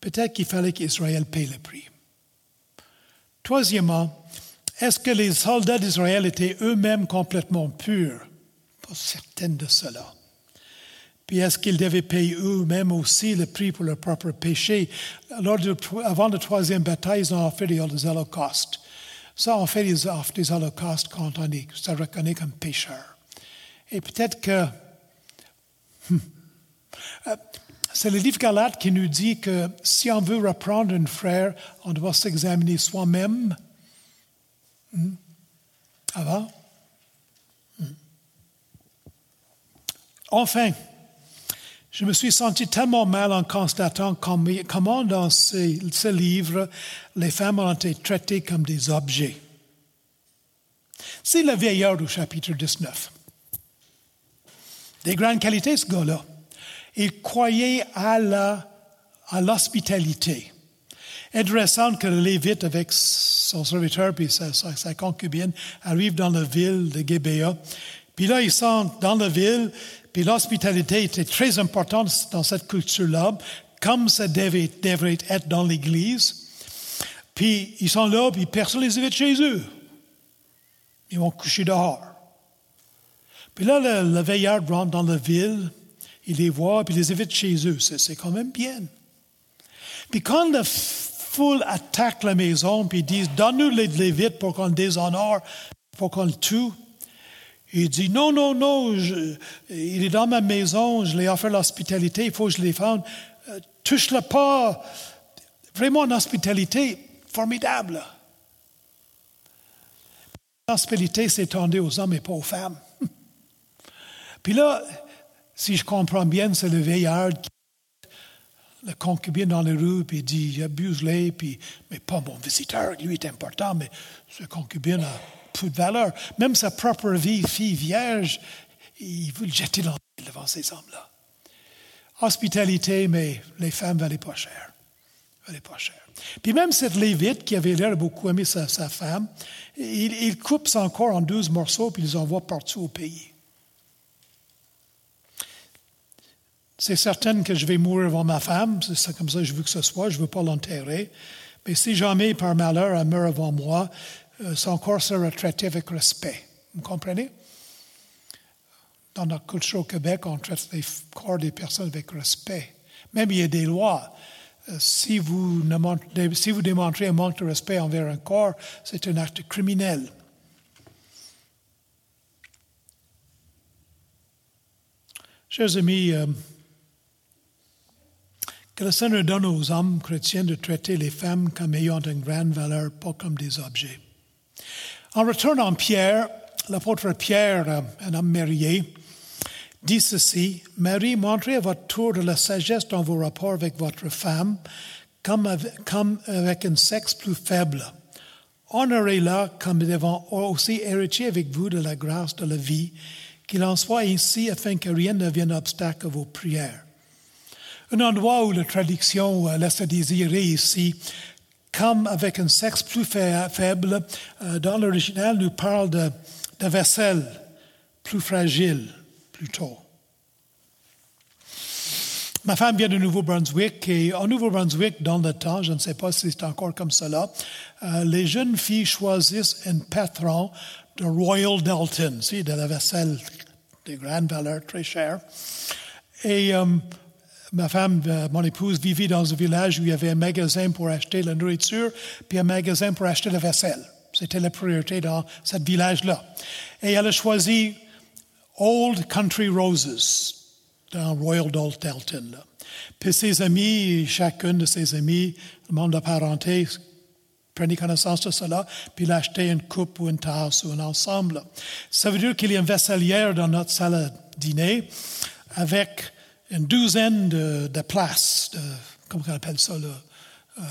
peut-être qu'il fallait qu'Israël paye le prix. Troisièmement, est-ce que les soldats d'Israël étaient eux-mêmes complètement purs? Pas certaine de cela. Puis est-ce qu'ils devaient payer eux-mêmes aussi le prix pour leur propre péché? Lors avant la troisième bataille, ils ont offert des holocaustes. Ça, on fait des, des holocaustes quand on est, ça reconnaît comme pécheur. Et peut-être que... Euh, c'est le livre Galate qui nous dit que si on veut reprendre un frère, on doit s'examiner soi-même hmm, avant. Hmm. Enfin, je me suis senti tellement mal en constatant comment dans ce, livre, les femmes ont été traitées comme des objets. C'est le vieillard du chapitre 19. Des grandes qualités, ce gars-là. Il croyait à la, à l'hospitalité. Intéressant que le Lévite, avec son serviteur et sa, concubine, arrive dans la ville de Gébéa. Puis là, ils sont dans la ville, puis l'hospitalité était très importante dans cette culture-là, comme ça devait, devrait être dans l'Église. Puis ils sont là, puis personne ne les invite chez eux. Ils vont coucher dehors. Puis là, le, veilleur rentre dans la ville, il les voit, puis les invite chez eux. C'est quand même bien. Puis quand la foule attaque la maison, puis ils disent Donne-nous les Lévites pour qu'on le déshonore, pour qu'on le tue, il dit, non, non, non, il est dans ma maison, je lui ai offert l'hospitalité, il faut que je les fasse. Euh, touche-le pas. Vraiment une hospitalité formidable. L'hospitalité s'étendait aux hommes et pas aux femmes. Puis là, si je comprends bien, c'est le veillard qui le concubine dans les rues, puis dit, abuse-les, puis, mais pas mon visiteur, lui est important, mais ce concubine a peu de valeur. Même sa propre vie, fille vierge, il veut le jeter dans devant ces hommes-là. Hospitalité, mais les femmes valaient pas cher. Valaient pas cher. Puis même cette Lévite, qui avait l'air beaucoup aimer sa, femme, il, coupe son corps en douze morceaux, puis les envoie partout au pays. C'est certain que je vais mourir avant ma femme, c'est comme ça que je veux que ce soit, je ne veux pas l'enterrer. Mais si jamais, par malheur, elle meurt avant moi, euh, son corps sera traité avec respect. Vous comprenez? Dans notre culture au Québec, on traite les corps des personnes avec respect. Même il y a des lois. Euh, si vous, si vous démontrez un manque de respect envers un corps, c'est un acte criminel. Chers amis, euh, que le Seigneur donne aux hommes chrétiens de traiter les femmes comme ayant une grande valeur, pas comme des objets. En retournant Pierre, l'apôtre Pierre, euh, un homme marié, dit ceci, Marie, montrez à votre tour de la sagesse dans vos rapports avec votre femme, comme avec, un sexe plus faible. Honorez-la comme devant aussi héritier avec vous de la grâce de la vie, qu'il en soit ainsi afin que rien ne vienne obstacle à vos prières. Un endroit où la traduction euh, laisse à désirer ici, comme avec un sexe plus faible, euh, dans l'original, nous parle de, de vaisselle plus fragile, plutôt. Ma femme vient de Nouveau-Brunswick et en Nouveau-Brunswick, dans le temps, je ne sais pas si c'est encore comme cela, euh, les jeunes filles choisissent un patron de Royal Dalton, de la vaisselle de grande valeur, très chère. Et ma femme, euh, mon épouse, vivait dans un village où il y avait un magasin pour acheter la nourriture, puis un magasin pour acheter la vaisselle. C'était la priorité dans ce village-là. Et elle a choisi Old Country Roses dans Royal Dalton. Là. Puis ses amis, chacune de ses amis, le monde de parenté, prenait connaissance de cela, puis il une coupe ou une tasse ou un ensemble. Ça veut dire qu'il y a une vaisselière dans notre salle à dîner avec une douzaine de, places, de, comment on appelle ça, là? Euh,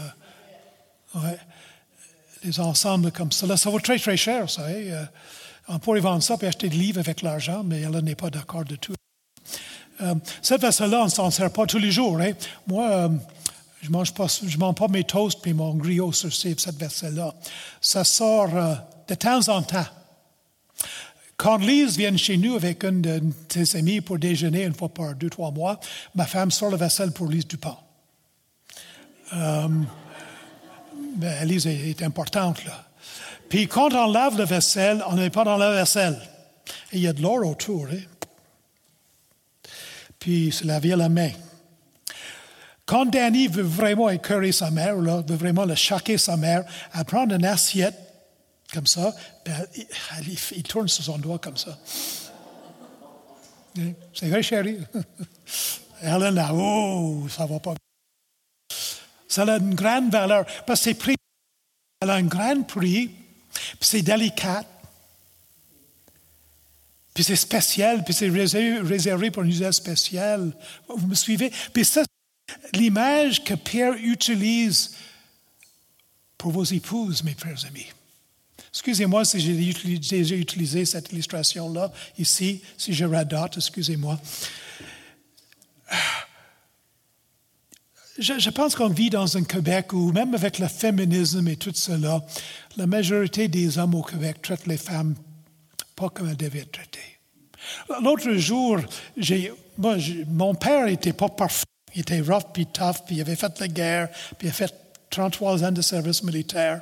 des ensembles comme ça. Là, ça vaut très, très cher, ça. Hein? Euh, on pourrait vendre ça et acheter des livres avec l'argent, mais elle n'est pas d'accord de tout. Euh, cette vaisselle-là, on ne s'en sert pas tous les jours. Hein? Moi, euh, je ne mange, pas, mange pas mes toasts puis mon griot sur cette vaisselle-là. Ça sort de temps en temps. Quand Lise vient chez nous avec une de ses amies pour déjeuner une fois par deux, trois mois, ma femme sort la vaisselle pour Lise Dupont. Euh, ben, Lise est, importante, là. Puis quand on lave la vaisselle, on n'est pas dans la vaisselle. il y a de l'or autour. Hein? puis se laver la main. Quand Danny veut vraiment écœurer sa mère, là, veut vraiment le choquer sa mère, elle prend une assiette comme ça, ben, il, tourne sur son doigt comme ça. C'est vrai, chérie? Elle là, oh, ça va pas. Ça a une grande valeur parce que c'est prix. Elle a un grand prix, c'est délicat. Puis c'est spécial, puis c'est réservé pour un usage spécial. Vous me suivez? Puis ça, l'image que Pierre utilise pour vos épouses, mes frères amis. Excusez-moi si j'ai déjà utilisé cette illustration-là ici, si je radote, excusez-moi. Je, pense qu'on vit dans un Québec où, même avec le féminisme et tout cela, la majorité des hommes au Québec traitent les femmes pas comme elle devait être traitée. L'autre jour, mon père n'était pas parfait. Il était rough puis tough, puis il avait fait la guerre, puis il a fait 33 ans de service militaire.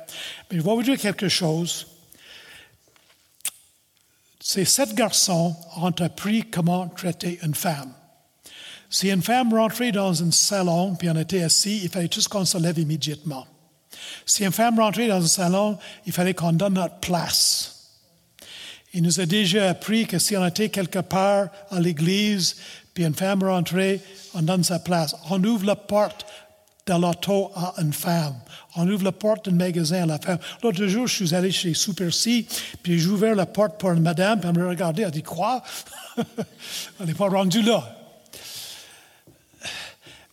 Mais je vais vous dire quelque chose. Ces sept garçons ont appris comment traiter une femme. Si une femme rentrait dans un salon, puis on était assis, il fallait tous qu'on se lève immédiatement. Si une femme rentrait dans un salon, il fallait qu'on donne notre place. Il nous a déjà appris que si on était quelque part à l'église, puis une femme rentrait, on donne sa place. On ouvre la porte de l'auto à une femme. On ouvre la porte d'un magasin à la femme. L'autre jour, je suis allé chez Super C, puis j'ai ouvert la porte pour une madame, puis elle me regardait, elle dit Quoi? On n'est pas rendu là.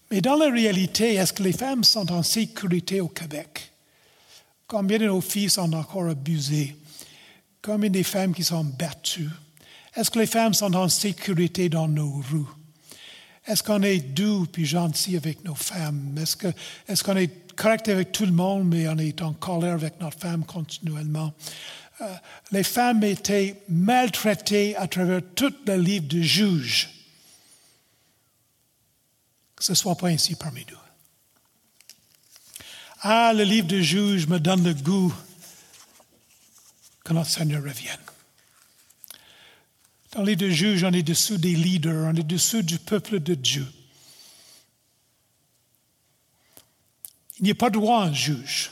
Mais dans la réalité, est-ce que les femmes sont en sécurité au Québec? Combien de nos filles sont encore abusées? Combien des femmes qui sont battues? Est-ce que les femmes sont en sécurité dans nos rues? Est-ce qu'on est doux puis gentil avec nos femmes? Est-ce, qu'on est correct avec tout le monde, mais on est en colère avec notre femme continuellement? Euh, les femmes étaient maltraitées à travers tout le livre de juges. Que ce ne soit pas ainsi parmi nous. Ah, le livre de juges me donne le goût que notre Seigneur revienne. Dans les deux juges, on est dessous des leaders, on est dessous du peuple de Dieu. Il n'y a pas de roi en juge.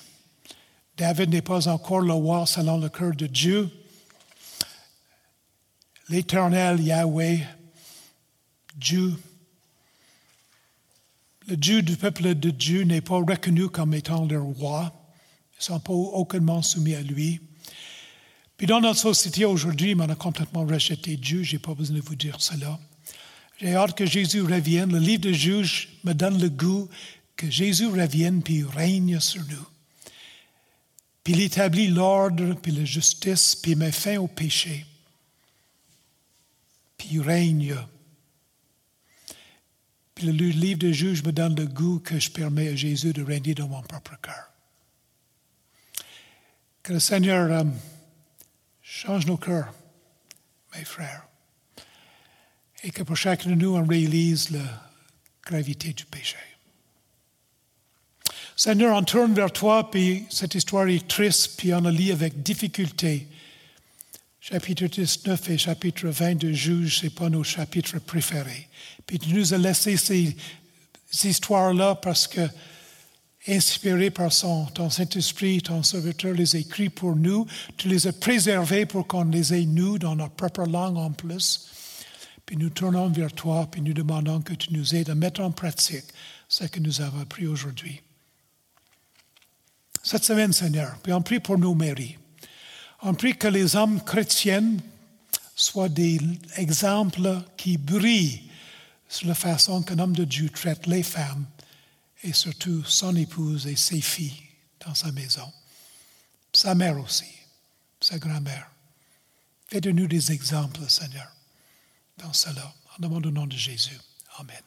David n'est pas encore le roi selon le cœur de Dieu. L'Éternel Yahweh, Dieu, le Dieu du peuple de Dieu n'est pas reconnu comme étant le roi. Ils ne sont pas aucunement soumis à lui. Puis dans notre société aujourd'hui, on a complètement rejeté Dieu. Je n'ai pas besoin de vous dire cela. J'ai hâte que Jésus revienne. Le livre de juges me donne le goût que Jésus revienne puis règne sur nous. Puis il établit l'ordre, puis la justice, puis met fin au péché. Puis il règne. Puis le livre de juges me donne le goût que je permets à Jésus de régner dans mon propre cœur. Que le Seigneur... Euh, Change nos cœurs, mes frères. Et que pour chacun de nous, on réalise le gravité du péché. Seigneur, on tourne vers toi, puis cette histoire est triste, puis on la lit avec difficulté. Chapitre 19 et chapitre 20 de Juge, ce n'est pas nos chapitres préférés. Puis tu nous as laissé ces, histoires-là parce que, inspirées par son, ton Saint-Esprit, ton serviteur les écrit pour nous. Tu les as préservés pour qu'on les ait nous dans notre propre langue en plus. Puis nous tournons vers toi, puis nous demandons que tu nous aides à mettre en pratique ce que nous avons appris aujourd'hui cette semaine, Seigneur. Puis on prie pour nos mairies. On prie que les hommes chrétiens soient des exemples qui brillent sur la façon qu'un homme de Dieu traite les femmes et surtout son épouse et ses filles dans sa maison. Sa mère aussi, sa grand-mère. Fais de nous des exemples, Seigneur, dans cela. En demandant au nom de Jésus. Amen.